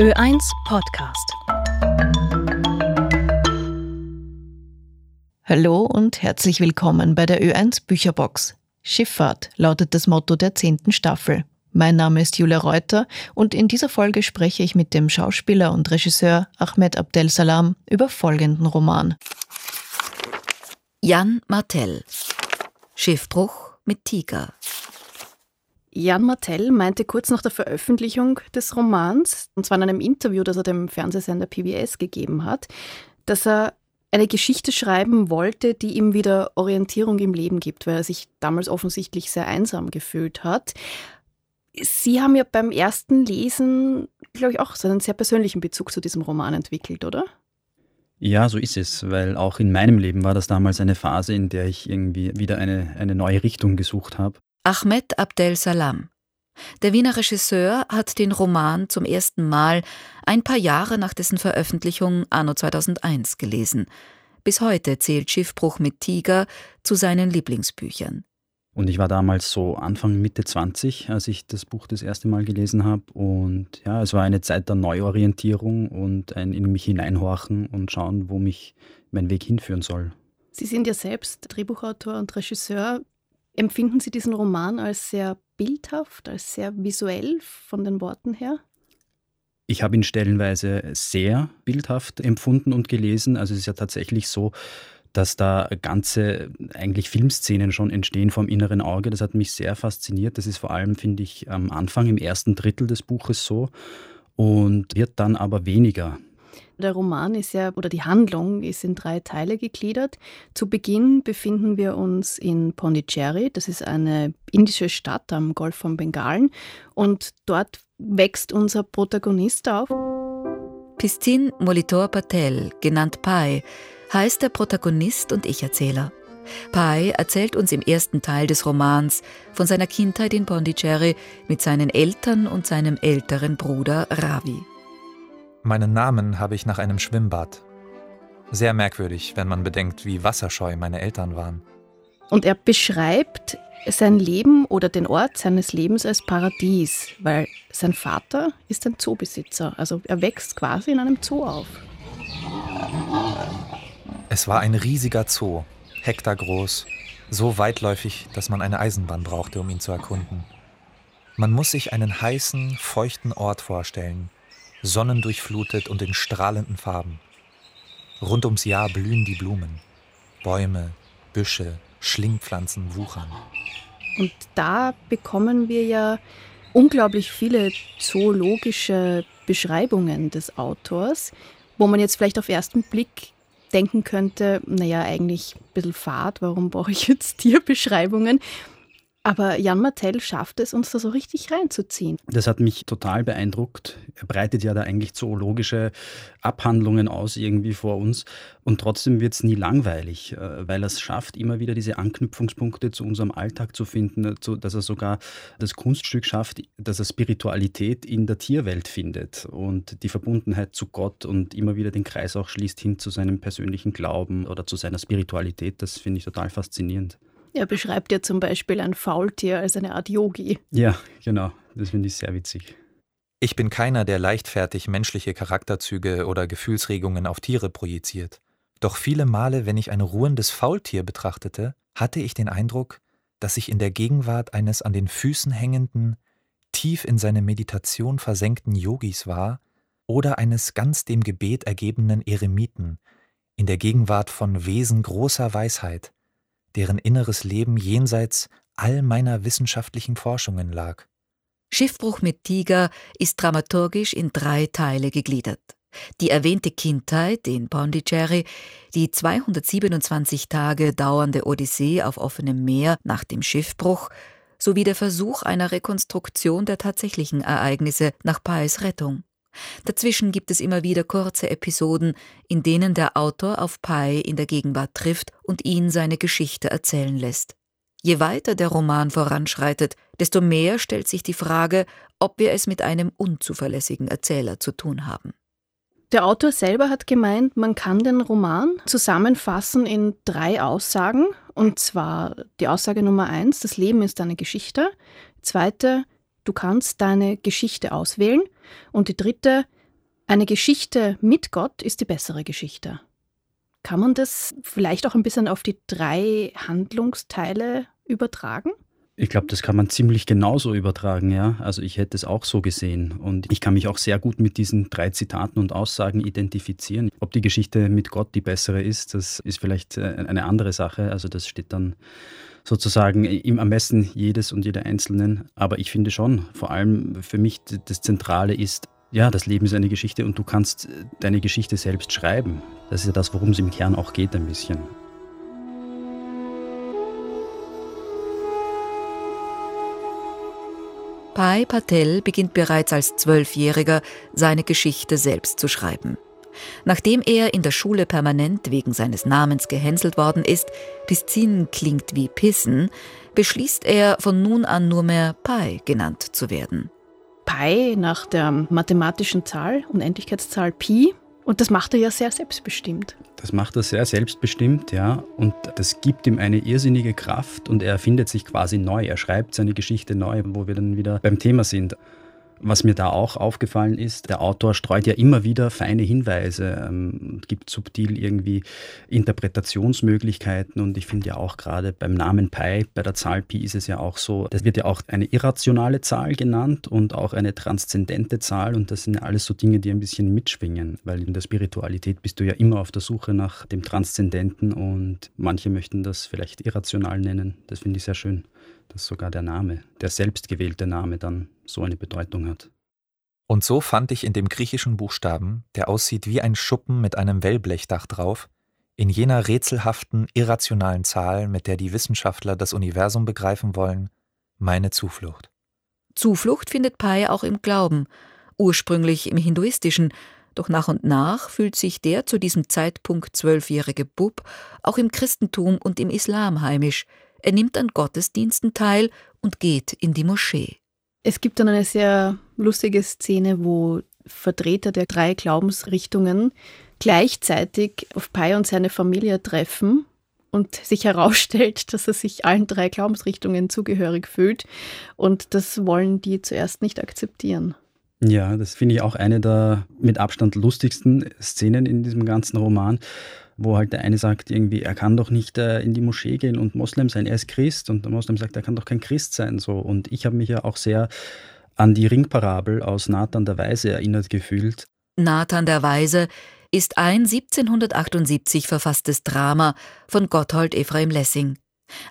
Ö1 Podcast. Hallo und herzlich willkommen bei der Ö1 Bücherbox. Schifffahrt lautet das Motto der zehnten Staffel. Mein Name ist Julia Reuter und in dieser Folge spreche ich mit dem Schauspieler und Regisseur Ahmed Abdel Salam über folgenden Roman. Jan Martell Schiffbruch mit Tiger Jan Martell meinte kurz nach der Veröffentlichung des Romans, und zwar in einem Interview, das er dem Fernsehsender PBS gegeben hat, dass er eine Geschichte schreiben wollte, die ihm wieder Orientierung im Leben gibt, weil er sich damals offensichtlich sehr einsam gefühlt hat. Sie haben ja beim ersten Lesen, glaube ich, auch so einen sehr persönlichen Bezug zu diesem Roman entwickelt, oder? Ja, so ist es, weil auch in meinem Leben war das damals eine Phase, in der ich irgendwie wieder eine, eine neue Richtung gesucht habe. Ahmed Abdel Salam. Der Wiener Regisseur hat den Roman zum ersten Mal ein paar Jahre nach dessen Veröffentlichung anno 2001 gelesen. Bis heute zählt Schiffbruch mit Tiger zu seinen Lieblingsbüchern. Und ich war damals so Anfang, Mitte 20, als ich das Buch das erste Mal gelesen habe. Und ja, es war eine Zeit der Neuorientierung und ein in mich hineinhorchen und schauen, wo mich mein Weg hinführen soll. Sie sind ja selbst Drehbuchautor und Regisseur. Empfinden Sie diesen Roman als sehr bildhaft, als sehr visuell von den Worten her? Ich habe ihn stellenweise sehr bildhaft empfunden und gelesen. Also es ist ja tatsächlich so, dass da ganze eigentlich Filmszenen schon entstehen vom inneren Auge. Das hat mich sehr fasziniert. Das ist vor allem, finde ich, am Anfang, im ersten Drittel des Buches so und wird dann aber weniger. Der Roman ist ja, oder die Handlung ist in drei Teile gegliedert. Zu Beginn befinden wir uns in Pondicherry. Das ist eine indische Stadt am Golf von Bengalen. Und dort wächst unser Protagonist auf. Pistin Molitor Patel, genannt Pai, heißt der Protagonist und Ich-Erzähler. Pai erzählt uns im ersten Teil des Romans von seiner Kindheit in Pondicherry mit seinen Eltern und seinem älteren Bruder Ravi. Meinen Namen habe ich nach einem Schwimmbad. Sehr merkwürdig, wenn man bedenkt, wie wasserscheu meine Eltern waren. Und er beschreibt sein Leben oder den Ort seines Lebens als Paradies, weil sein Vater ist ein Zoobesitzer. Also er wächst quasi in einem Zoo auf. Es war ein riesiger Zoo, hektargroß, so weitläufig, dass man eine Eisenbahn brauchte, um ihn zu erkunden. Man muss sich einen heißen, feuchten Ort vorstellen, sonnendurchflutet und in strahlenden Farben. Rund ums Jahr blühen die Blumen. Bäume, Büsche, Schlingpflanzen wuchern. Und da bekommen wir ja unglaublich viele zoologische Beschreibungen des Autors, wo man jetzt vielleicht auf ersten Blick denken könnte, naja, eigentlich ein bisschen fad, warum brauche ich jetzt Tierbeschreibungen? Aber Jan Martell schafft es, uns da so richtig reinzuziehen. Das hat mich total beeindruckt. Er breitet ja da eigentlich zoologische Abhandlungen aus irgendwie vor uns. Und trotzdem wird es nie langweilig, äh, weil er es schafft, immer wieder diese Anknüpfungspunkte zu unserem Alltag zu finden, äh, dass er sogar das Kunststück schafft, dass er Spiritualität in der Tierwelt findet und die Verbundenheit zu Gott und immer wieder den Kreis auch schließt hin zu seinem persönlichen Glauben oder zu seiner Spiritualität. Das finde ich total faszinierend. Er beschreibt ja zum Beispiel ein Faultier als eine Art Yogi. Ja, genau. Das finde ich sehr witzig. Ich bin keiner, der leichtfertig menschliche Charakterzüge oder Gefühlsregungen auf Tiere projiziert. Doch viele Male, wenn ich ein ruhendes Faultier betrachtete, hatte ich den Eindruck, dass ich in der Gegenwart eines an den Füßen hängenden, tief in seine Meditation versenkten Yogis war oder eines ganz dem Gebet ergebenen Eremiten, in der Gegenwart von Wesen großer Weisheit, deren inneres Leben jenseits all meiner wissenschaftlichen Forschungen lag. Schiffbruch mit Tiger ist dramaturgisch in drei Teile gegliedert. Die erwähnte Kindheit in Pondicherry, die 227 Tage dauernde Odyssee auf offenem Meer nach dem Schiffbruch sowie der Versuch einer Rekonstruktion der tatsächlichen Ereignisse nach Pais Rettung. Dazwischen gibt es immer wieder kurze Episoden, in denen der Autor auf Pai in der Gegenwart trifft und ihn seine Geschichte erzählen lässt. Je weiter der Roman voranschreitet, desto mehr stellt sich die Frage, ob wir es mit einem unzuverlässigen Erzähler zu tun haben. Der Autor selber hat gemeint, man kann den Roman zusammenfassen in drei Aussagen. Und zwar die Aussage Nummer eins, das Leben ist eine Geschichte. Zweite, du kannst deine Geschichte auswählen. Und die dritte, Eine Geschichte mit Gott ist die bessere Geschichte. Kann man das vielleicht auch ein bisschen auf die drei Handlungsteile übertragen? Ich glaube, das kann man ziemlich genauso übertragen, ja. Also ich hätte es auch so gesehen. Und ich kann mich auch sehr gut mit diesen drei Zitaten und Aussagen identifizieren. Ob die Geschichte mit Gott die bessere ist, das ist vielleicht äh, eine andere Sache. Also das steht dann sozusagen im Ermessen jedes und jeder Einzelnen. Aber ich finde schon, vor allem für mich das Zentrale ist, ja, das Leben ist eine Geschichte und du kannst deine Geschichte selbst schreiben. Das ist ja das, worum es im Kern auch geht ein bisschen. Pai Patel beginnt bereits als Zwölfjähriger seine Geschichte selbst zu schreiben. Nachdem er in der Schule permanent wegen seines Namens gehänselt worden ist, Piscin klingt wie Pissen, beschließt er von nun an nur mehr Pai genannt zu werden. Pi nach der mathematischen Zahl, Unendlichkeitszahl Pi. Und das macht er ja sehr selbstbestimmt. Das macht er sehr selbstbestimmt, ja. Und das gibt ihm eine irrsinnige Kraft und er erfindet sich quasi neu. Er schreibt seine Geschichte neu, wo wir dann wieder beim Thema sind. Was mir da auch aufgefallen ist, der Autor streut ja immer wieder feine Hinweise, ähm, gibt subtil irgendwie Interpretationsmöglichkeiten und ich finde ja auch gerade beim Namen Pi, bei der Zahl Pi ist es ja auch so, das wird ja auch eine irrationale Zahl genannt und auch eine transzendente Zahl und das sind ja alles so Dinge, die ein bisschen mitschwingen, weil in der Spiritualität bist du ja immer auf der Suche nach dem Transzendenten und manche möchten das vielleicht irrational nennen. Das finde ich sehr schön dass sogar der Name, der selbstgewählte Name dann so eine Bedeutung hat. Und so fand ich in dem griechischen Buchstaben, der aussieht wie ein Schuppen mit einem Wellblechdach drauf, in jener rätselhaften, irrationalen Zahl, mit der die Wissenschaftler das Universum begreifen wollen, meine Zuflucht. Zuflucht findet Pai auch im Glauben, ursprünglich im Hinduistischen, doch nach und nach fühlt sich der zu diesem Zeitpunkt zwölfjährige Bub auch im Christentum und im Islam heimisch, er nimmt an Gottesdiensten teil und geht in die Moschee. Es gibt dann eine sehr lustige Szene, wo Vertreter der drei Glaubensrichtungen gleichzeitig auf Pai und seine Familie treffen und sich herausstellt, dass er sich allen drei Glaubensrichtungen zugehörig fühlt. Und das wollen die zuerst nicht akzeptieren. Ja, das finde ich auch eine der mit Abstand lustigsten Szenen in diesem ganzen Roman, wo halt der eine sagt irgendwie, er kann doch nicht äh, in die Moschee gehen und Moslem sein, er ist Christ und der Moslem sagt, er kann doch kein Christ sein. So. Und ich habe mich ja auch sehr an die Ringparabel aus Nathan der Weise erinnert gefühlt. Nathan der Weise ist ein 1778 verfasstes Drama von Gotthold Ephraim Lessing.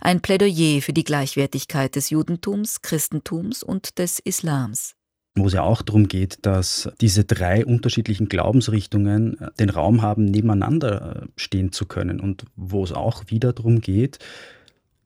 Ein Plädoyer für die Gleichwertigkeit des Judentums, Christentums und des Islams wo es ja auch darum geht, dass diese drei unterschiedlichen Glaubensrichtungen äh, den Raum haben, nebeneinander äh, stehen zu können und wo es auch wieder darum geht,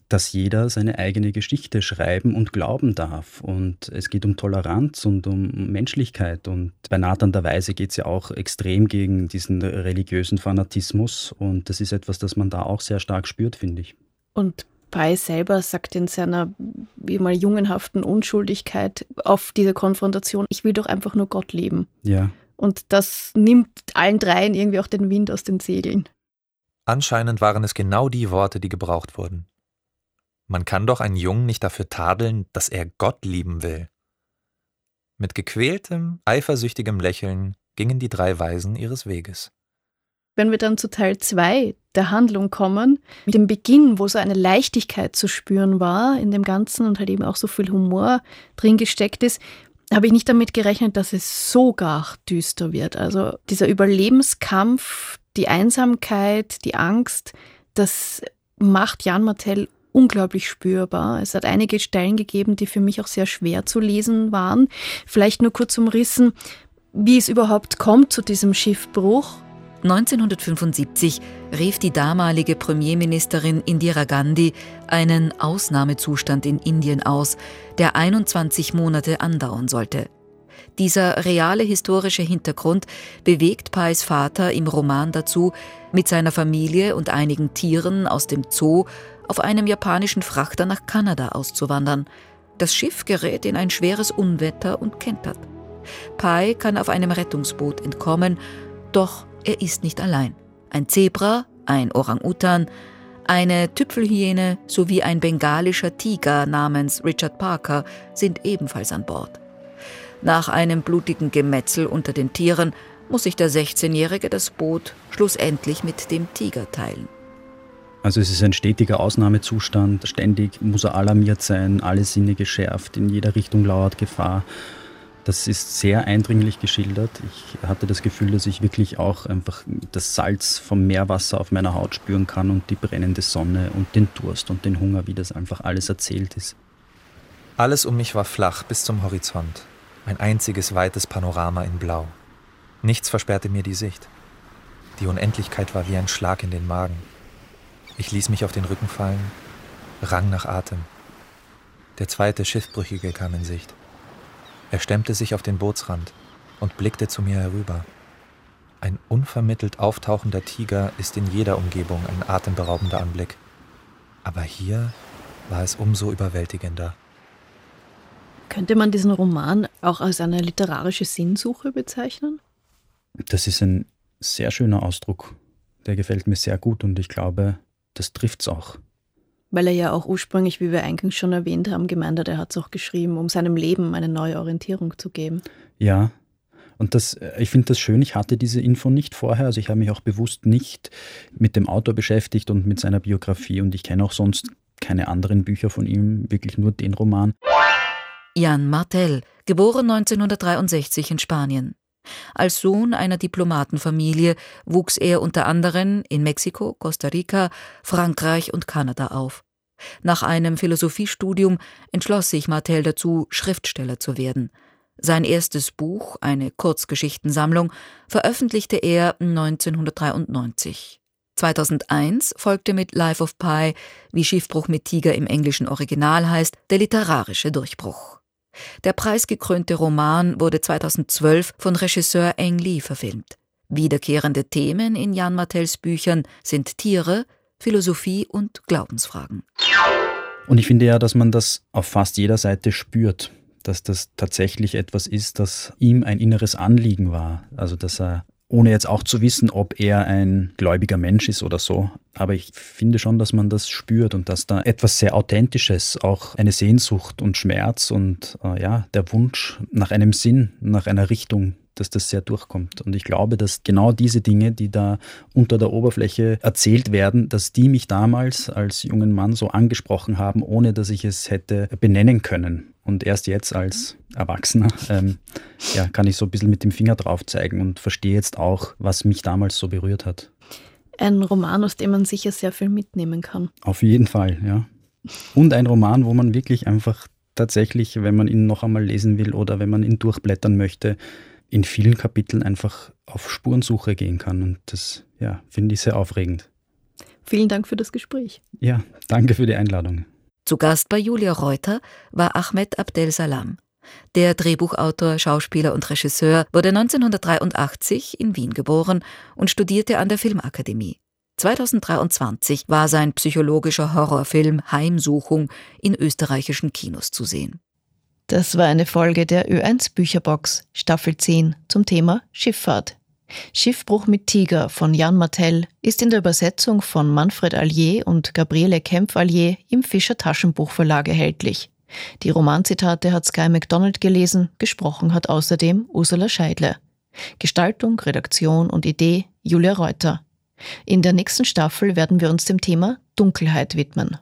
dass jeder seine eigene Geschichte schreiben und glauben darf. Und es geht um Toleranz und um Menschlichkeit. Und bei Nathan der Weise geht es ja auch extrem gegen diesen religiösen Fanatismus. Und das ist etwas, das man da auch sehr stark spürt, finde ich. Und Pai selber sagt in seiner wie mal jungenhaften Unschuldigkeit auf diese Konfrontation, ich will doch einfach nur Gott leben. Ja. Und das nimmt allen dreien irgendwie auch den Wind aus den Segeln. Anscheinend waren es genau die Worte, die gebraucht wurden. Man kann doch einen Jungen nicht dafür tadeln, dass er Gott lieben will. Mit gequältem, eifersüchtigem Lächeln gingen die drei Weisen ihres Weges. Wenn wir dann zu Teil 2 der Handlung kommen, mit dem Beginn, wo so eine Leichtigkeit zu spüren war in dem Ganzen und halt eben auch so viel Humor drin gesteckt ist, habe ich nicht damit gerechnet, dass es so gar düster wird. Also dieser Überlebenskampf, die Einsamkeit, die Angst, das macht Jan Martell unglaublich spürbar. Es hat einige Stellen gegeben, die für mich auch sehr schwer zu lesen waren. Vielleicht nur kurz umrissen, wie es überhaupt kommt zu diesem Schiffbruch 1975 rief die damalige Premierministerin Indira Gandhi einen Ausnahmezustand in Indien aus, der 21 Monate andauern sollte. Dieser reale historische Hintergrund bewegt Pais Vater im Roman dazu, mit seiner Familie und einigen Tieren aus dem Zoo auf einem japanischen Frachter nach Kanada auszuwandern. Das Schiff gerät in ein schweres Unwetter und kentert. Pai kann auf einem Rettungsboot entkommen, doch er ist nicht allein. Ein Zebra, ein Orang-Utan, eine Tüpfelhyäne sowie ein bengalischer Tiger namens Richard Parker sind ebenfalls an Bord. Nach einem blutigen Gemetzel unter den Tieren muss sich der 16-Jährige das Boot schlussendlich mit dem Tiger teilen. Also es ist ein stetiger Ausnahmezustand, ständig muss er alarmiert sein, alle Sinne geschärft, in jeder Richtung lauert Gefahr. Das ist sehr eindringlich geschildert. Ich hatte das Gefühl, dass ich wirklich auch einfach das Salz vom Meerwasser auf meiner Haut spüren kann und die brennende Sonne und den Durst und den Hunger, wie das einfach alles erzählt ist. Alles um mich war flach bis zum Horizont. Ein einziges weites Panorama in Blau. Nichts versperrte mir die Sicht. Die Unendlichkeit war wie ein Schlag in den Magen. Ich ließ mich auf den Rücken fallen, rang nach Atem. Der zweite Schiffbrüchige kam in Sicht. Er stemmte sich auf den Bootsrand und blickte zu mir herüber. Ein unvermittelt auftauchender Tiger ist in jeder Umgebung ein atemberaubender Anblick. Aber hier war es umso überwältigender. Könnte man diesen Roman auch als eine literarische Sinnsuche bezeichnen? Das ist ein sehr schöner Ausdruck. Der gefällt mir sehr gut und ich glaube, das trifft es auch. Weil er ja auch ursprünglich, wie wir eingangs schon erwähnt haben, gemeint hat, er hat es auch geschrieben, um seinem Leben eine neue Orientierung zu geben. Ja, und das, ich finde das schön, ich hatte diese Info nicht vorher. Also ich habe mich auch bewusst nicht mit dem Autor beschäftigt und mit seiner Biografie und ich kenne auch sonst keine anderen Bücher von ihm, wirklich nur den Roman. Jan Martel, geboren 1963 in Spanien. Als Sohn einer Diplomatenfamilie wuchs er unter anderem in Mexiko, Costa Rica, Frankreich und Kanada auf. Nach einem Philosophiestudium entschloss sich Martel dazu, Schriftsteller zu werden. Sein erstes Buch, eine Kurzgeschichtensammlung, veröffentlichte er 1993. 2001 folgte mit Life of Pi, wie Schiffbruch mit Tiger im englischen Original heißt, der literarische Durchbruch. Der preisgekrönte Roman wurde 2012 von Regisseur Eng Lee verfilmt. Wiederkehrende Themen in Jan Martells Büchern sind Tiere, Philosophie und Glaubensfragen. Und ich finde ja, dass man das auf fast jeder Seite spürt, dass das tatsächlich etwas ist, das ihm ein inneres Anliegen war. Also dass er ohne jetzt auch zu wissen, ob er ein gläubiger Mensch ist oder so. Aber ich finde schon, dass man das spürt und dass da etwas sehr Authentisches, auch eine Sehnsucht und Schmerz und äh, ja, der Wunsch nach einem Sinn, nach einer Richtung dass das sehr durchkommt. Und ich glaube, dass genau diese Dinge, die da unter der Oberfläche erzählt werden, dass die mich damals als jungen Mann so angesprochen haben, ohne dass ich es hätte benennen können. Und erst jetzt als Erwachsener ähm, ja, kann ich so ein bisschen mit dem Finger drauf zeigen und verstehe jetzt auch, was mich damals so berührt hat. Ein Roman, aus dem man sicher sehr viel mitnehmen kann. Auf jeden Fall, ja. Und ein Roman, wo man wirklich einfach tatsächlich, wenn man ihn noch einmal lesen will oder wenn man ihn durchblättern möchte, in vielen Kapiteln einfach auf Spurensuche gehen kann. Und das ja, finde ich sehr aufregend. Vielen Dank für das Gespräch. Ja, danke für die Einladung. Zu Gast bei Julia Reuter war Ahmed Abdel Salam. Der Drehbuchautor, Schauspieler und Regisseur wurde 1983 in Wien geboren und studierte an der Filmakademie. 2023 war sein psychologischer Horrorfilm Heimsuchung in österreichischen Kinos zu sehen. Das war eine Folge der Ö1 Bücherbox, Staffel 10, zum Thema Schifffahrt. Schiffbruch mit Tiger von Jan Martell ist in der Übersetzung von Manfred Allier und Gabriele Kempf-Allier im Fischer Taschenbuchverlag erhältlich. Die Romanzitate hat Sky MacDonald gelesen, gesprochen hat außerdem Ursula Scheidle. Gestaltung, Redaktion und Idee Julia Reuter. In der nächsten Staffel werden wir uns dem Thema Dunkelheit widmen.